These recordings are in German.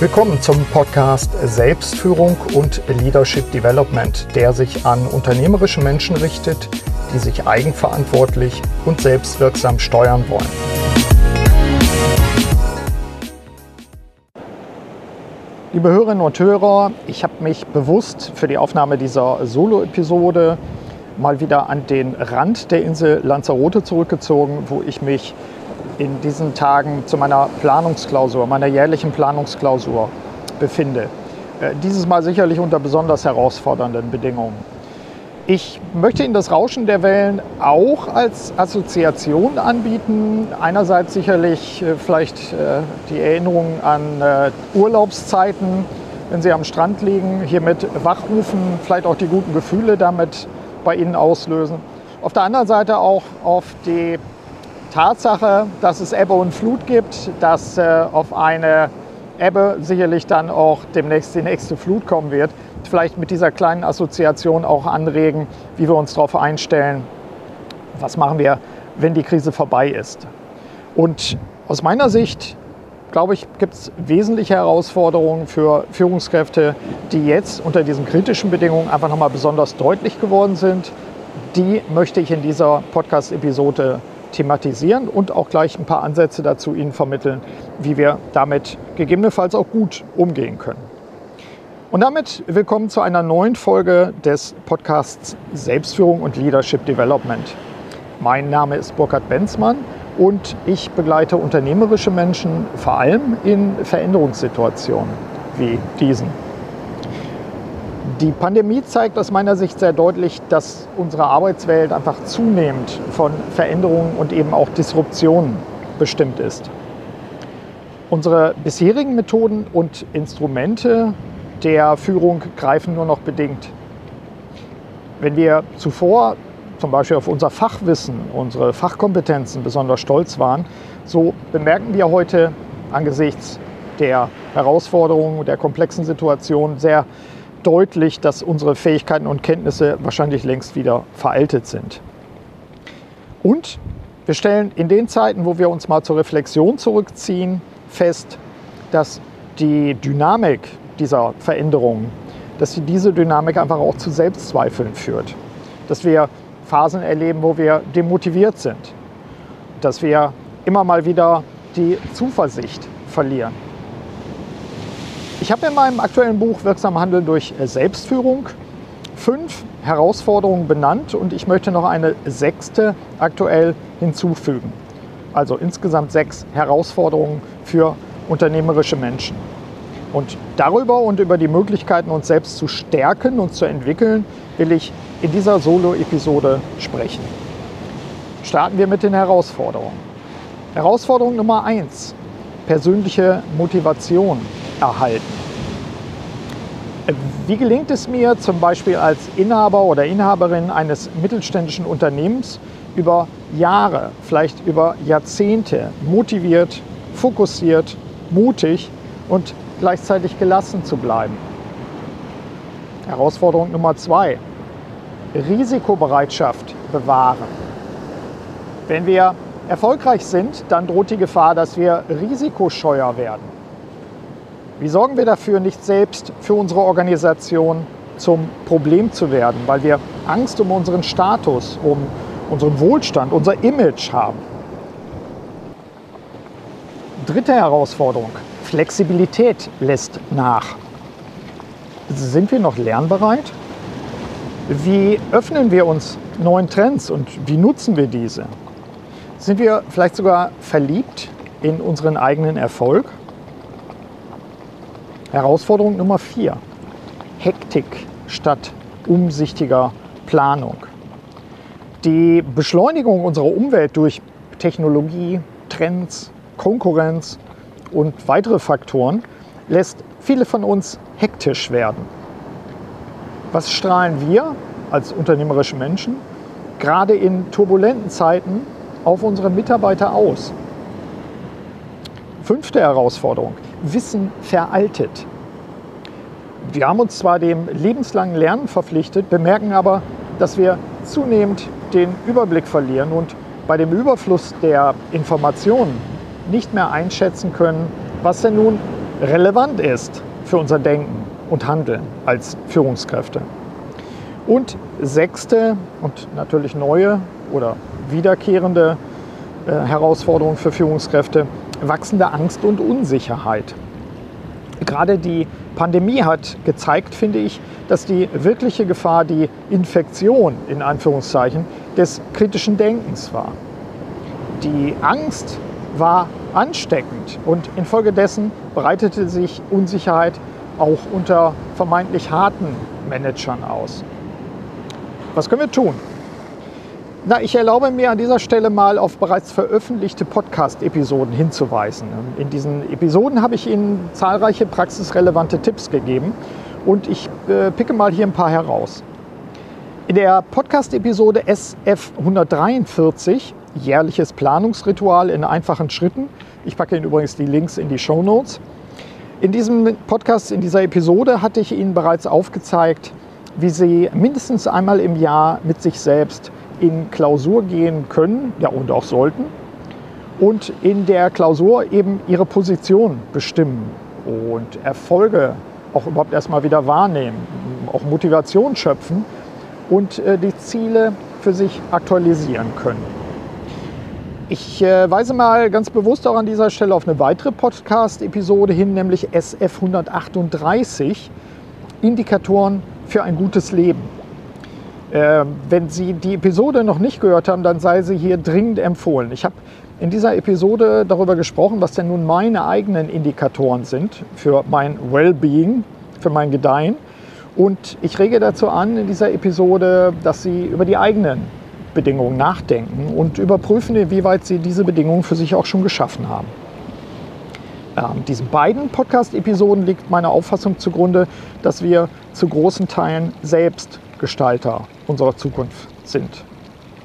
Willkommen zum Podcast Selbstführung und Leadership Development, der sich an unternehmerische Menschen richtet, die sich eigenverantwortlich und selbstwirksam steuern wollen. Liebe Hörerinnen und Hörer, ich habe mich bewusst für die Aufnahme dieser Solo-Episode mal wieder an den Rand der Insel Lanzarote zurückgezogen, wo ich mich in diesen Tagen zu meiner Planungsklausur, meiner jährlichen Planungsklausur befinde. Äh, dieses Mal sicherlich unter besonders herausfordernden Bedingungen. Ich möchte Ihnen das Rauschen der Wellen auch als Assoziation anbieten. Einerseits sicherlich äh, vielleicht äh, die Erinnerung an Urlaubszeiten, wenn Sie am Strand liegen, hier mit wachrufen, vielleicht auch die guten Gefühle damit bei Ihnen auslösen. Auf der anderen Seite auch auf die Tatsache, dass es Ebbe und Flut gibt, dass äh, auf eine Ebbe sicherlich dann auch demnächst die nächste Flut kommen wird, vielleicht mit dieser kleinen Assoziation auch anregen, wie wir uns darauf einstellen, was machen wir, wenn die Krise vorbei ist. Und aus meiner Sicht, glaube ich, gibt es wesentliche Herausforderungen für Führungskräfte, die jetzt unter diesen kritischen Bedingungen einfach nochmal besonders deutlich geworden sind. Die möchte ich in dieser Podcast-Episode thematisieren und auch gleich ein paar Ansätze dazu Ihnen vermitteln, wie wir damit gegebenenfalls auch gut umgehen können. Und damit willkommen zu einer neuen Folge des Podcasts Selbstführung und Leadership Development. Mein Name ist Burkhard Benzmann und ich begleite unternehmerische Menschen vor allem in Veränderungssituationen wie diesen. Die Pandemie zeigt aus meiner Sicht sehr deutlich, dass unsere Arbeitswelt einfach zunehmend von Veränderungen und eben auch Disruptionen bestimmt ist. Unsere bisherigen Methoden und Instrumente der Führung greifen nur noch bedingt. Wenn wir zuvor zum Beispiel auf unser Fachwissen, unsere Fachkompetenzen besonders stolz waren, so bemerken wir heute angesichts der Herausforderungen, der komplexen Situation sehr deutlich, dass unsere Fähigkeiten und Kenntnisse wahrscheinlich längst wieder veraltet sind. Und wir stellen in den Zeiten, wo wir uns mal zur Reflexion zurückziehen, fest, dass die Dynamik dieser Veränderungen, dass diese Dynamik einfach auch zu Selbstzweifeln führt. Dass wir Phasen erleben, wo wir demotiviert sind. Dass wir immer mal wieder die Zuversicht verlieren. Ich habe in meinem aktuellen Buch Wirksam Handeln durch Selbstführung fünf Herausforderungen benannt und ich möchte noch eine sechste aktuell hinzufügen. Also insgesamt sechs Herausforderungen für unternehmerische Menschen. Und darüber und über die Möglichkeiten, uns selbst zu stärken und zu entwickeln, will ich in dieser Solo-Episode sprechen. Starten wir mit den Herausforderungen. Herausforderung Nummer eins: persönliche Motivation erhalten. Wie gelingt es mir zum Beispiel als Inhaber oder Inhaberin eines mittelständischen Unternehmens über Jahre, vielleicht über Jahrzehnte motiviert, fokussiert, mutig und gleichzeitig gelassen zu bleiben? Herausforderung Nummer zwei. Risikobereitschaft bewahren. Wenn wir erfolgreich sind, dann droht die Gefahr, dass wir risikoscheuer werden. Wie sorgen wir dafür, nicht selbst für unsere Organisation zum Problem zu werden, weil wir Angst um unseren Status, um unseren Wohlstand, unser Image haben? Dritte Herausforderung. Flexibilität lässt nach. Sind wir noch lernbereit? Wie öffnen wir uns neuen Trends und wie nutzen wir diese? Sind wir vielleicht sogar verliebt in unseren eigenen Erfolg? Herausforderung Nummer vier. Hektik statt umsichtiger Planung. Die Beschleunigung unserer Umwelt durch Technologie, Trends, Konkurrenz und weitere Faktoren lässt viele von uns hektisch werden. Was strahlen wir als unternehmerische Menschen gerade in turbulenten Zeiten auf unsere Mitarbeiter aus? Fünfte Herausforderung. Wissen veraltet. Wir haben uns zwar dem lebenslangen Lernen verpflichtet, bemerken aber, dass wir zunehmend den Überblick verlieren und bei dem Überfluss der Informationen nicht mehr einschätzen können, was denn nun relevant ist für unser Denken und Handeln als Führungskräfte. Und sechste und natürlich neue oder wiederkehrende äh, Herausforderung für Führungskräfte, wachsende Angst und Unsicherheit. Gerade die Pandemie hat gezeigt, finde ich, dass die wirkliche Gefahr die Infektion in Anführungszeichen des kritischen Denkens war. Die Angst war ansteckend und infolgedessen breitete sich Unsicherheit auch unter vermeintlich harten Managern aus. Was können wir tun? Na, ich erlaube mir an dieser Stelle mal auf bereits veröffentlichte Podcast-Episoden hinzuweisen. In diesen Episoden habe ich Ihnen zahlreiche praxisrelevante Tipps gegeben und ich äh, picke mal hier ein paar heraus. In der Podcast-Episode SF 143, jährliches Planungsritual in einfachen Schritten, ich packe Ihnen übrigens die Links in die Show Notes. In diesem Podcast, in dieser Episode hatte ich Ihnen bereits aufgezeigt, wie Sie mindestens einmal im Jahr mit sich selbst in Klausur gehen können ja, und auch sollten und in der Klausur eben ihre Position bestimmen und Erfolge auch überhaupt erstmal wieder wahrnehmen, auch Motivation schöpfen und äh, die Ziele für sich aktualisieren können. Ich äh, weise mal ganz bewusst auch an dieser Stelle auf eine weitere Podcast-Episode hin, nämlich SF 138, Indikatoren für ein gutes Leben. Äh, wenn Sie die Episode noch nicht gehört haben, dann sei sie hier dringend empfohlen. Ich habe in dieser Episode darüber gesprochen, was denn nun meine eigenen Indikatoren sind für mein Wellbeing, für mein Gedeihen. Und ich rege dazu an in dieser Episode, dass Sie über die eigenen Bedingungen nachdenken und überprüfen, inwieweit Sie diese Bedingungen für sich auch schon geschaffen haben. Ähm, diesen beiden Podcast-Episoden liegt meine Auffassung zugrunde, dass wir zu großen Teilen selbst Gestalter unserer Zukunft sind.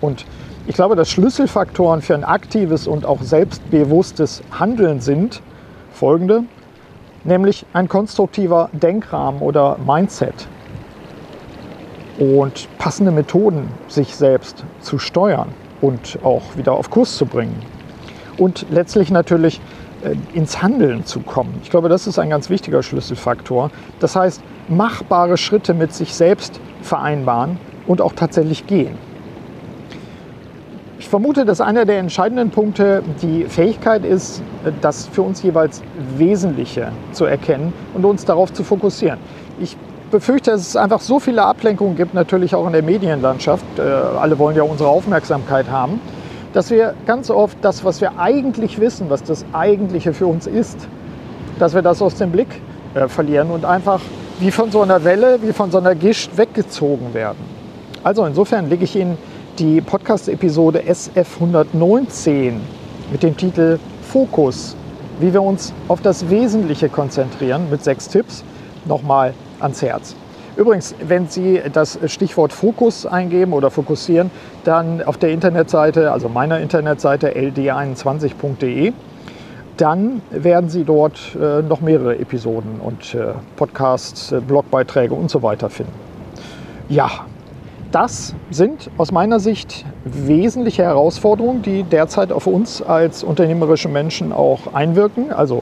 Und ich glaube, dass Schlüsselfaktoren für ein aktives und auch selbstbewusstes Handeln sind folgende, nämlich ein konstruktiver Denkrahmen oder Mindset und passende Methoden, sich selbst zu steuern und auch wieder auf Kurs zu bringen. Und letztlich natürlich äh, ins Handeln zu kommen. Ich glaube, das ist ein ganz wichtiger Schlüsselfaktor. Das heißt, machbare Schritte mit sich selbst vereinbaren und auch tatsächlich gehen. Ich vermute, dass einer der entscheidenden Punkte die Fähigkeit ist, das für uns jeweils Wesentliche zu erkennen und uns darauf zu fokussieren. Ich befürchte, dass es einfach so viele Ablenkungen gibt, natürlich auch in der Medienlandschaft. Äh, alle wollen ja unsere Aufmerksamkeit haben, dass wir ganz oft das, was wir eigentlich wissen, was das Eigentliche für uns ist, dass wir das aus dem Blick äh, verlieren und einfach wie von so einer Welle, wie von so einer Gischt weggezogen werden. Also insofern lege ich Ihnen die Podcast-Episode SF 119 mit dem Titel Fokus, wie wir uns auf das Wesentliche konzentrieren, mit sechs Tipps, nochmal ans Herz. Übrigens, wenn Sie das Stichwort Fokus eingeben oder fokussieren, dann auf der Internetseite, also meiner Internetseite ld21.de, dann werden Sie dort äh, noch mehrere Episoden und äh, Podcasts, äh, Blogbeiträge und so weiter finden. Ja, das sind aus meiner Sicht wesentliche Herausforderungen, die derzeit auf uns als unternehmerische Menschen auch einwirken. Also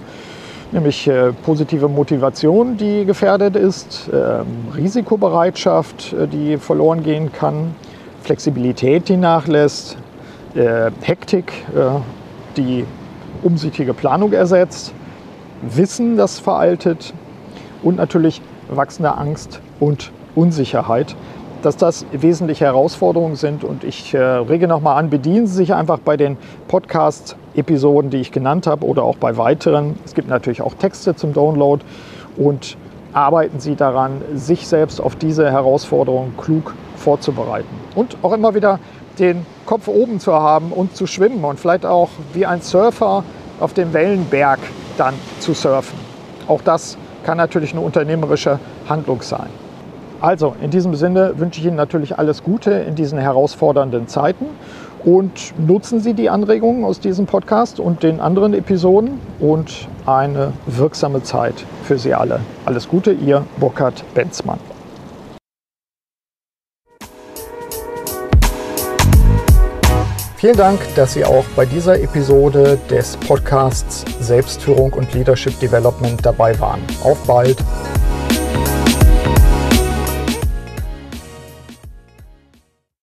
nämlich äh, positive Motivation, die gefährdet ist, ähm, Risikobereitschaft, äh, die verloren gehen kann, Flexibilität, die nachlässt, äh, Hektik, die umsichtige Planung ersetzt, Wissen, das veraltet und natürlich wachsende Angst und Unsicherheit, dass das wesentliche Herausforderungen sind. Und ich äh, rege nochmal an, bedienen Sie sich einfach bei den Podcast-Episoden, die ich genannt habe oder auch bei weiteren. Es gibt natürlich auch Texte zum Download und arbeiten Sie daran, sich selbst auf diese Herausforderungen klug vorzubereiten. Und auch immer wieder den Kopf oben zu haben und zu schwimmen und vielleicht auch wie ein Surfer auf dem Wellenberg dann zu surfen. Auch das kann natürlich eine unternehmerische Handlung sein. Also in diesem Sinne wünsche ich Ihnen natürlich alles Gute in diesen herausfordernden Zeiten und nutzen Sie die Anregungen aus diesem Podcast und den anderen Episoden und eine wirksame Zeit für Sie alle. Alles Gute, Ihr Burkhard Benzmann. Vielen Dank, dass Sie auch bei dieser Episode des Podcasts Selbstführung und Leadership Development dabei waren. Auf bald!